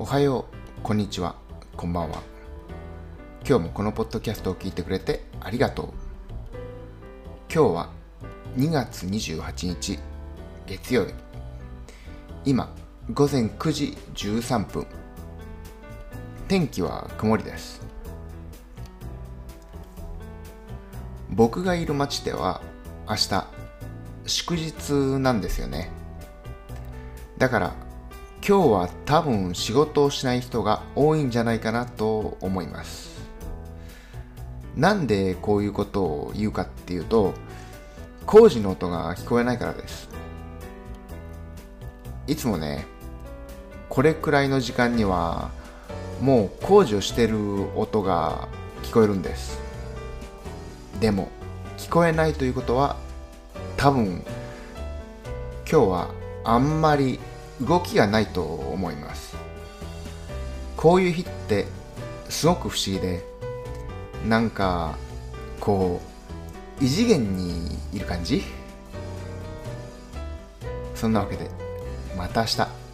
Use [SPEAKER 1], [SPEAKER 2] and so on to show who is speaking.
[SPEAKER 1] おはよう、こんにちは、こんばんは。今日もこのポッドキャストを聞いてくれてありがとう。今日は2月28日、月曜日。今、午前9時13分。天気は曇りです。僕がいる町では明日祝日なんですよね。だから今日は多分仕事をしない人が多いんじゃないかなと思います。なんでこういうことを言うかっていうと、工事の音が聞こえないからです。いつもね、これくらいの時間にはもう工事をしてる音が聞こえるんです。でも聞こえないということは多分今日はあんまり動きがないと思います。こういう日ってすごく不思議でなんかこう異次元にいる感じ？そんなわけでまた明日。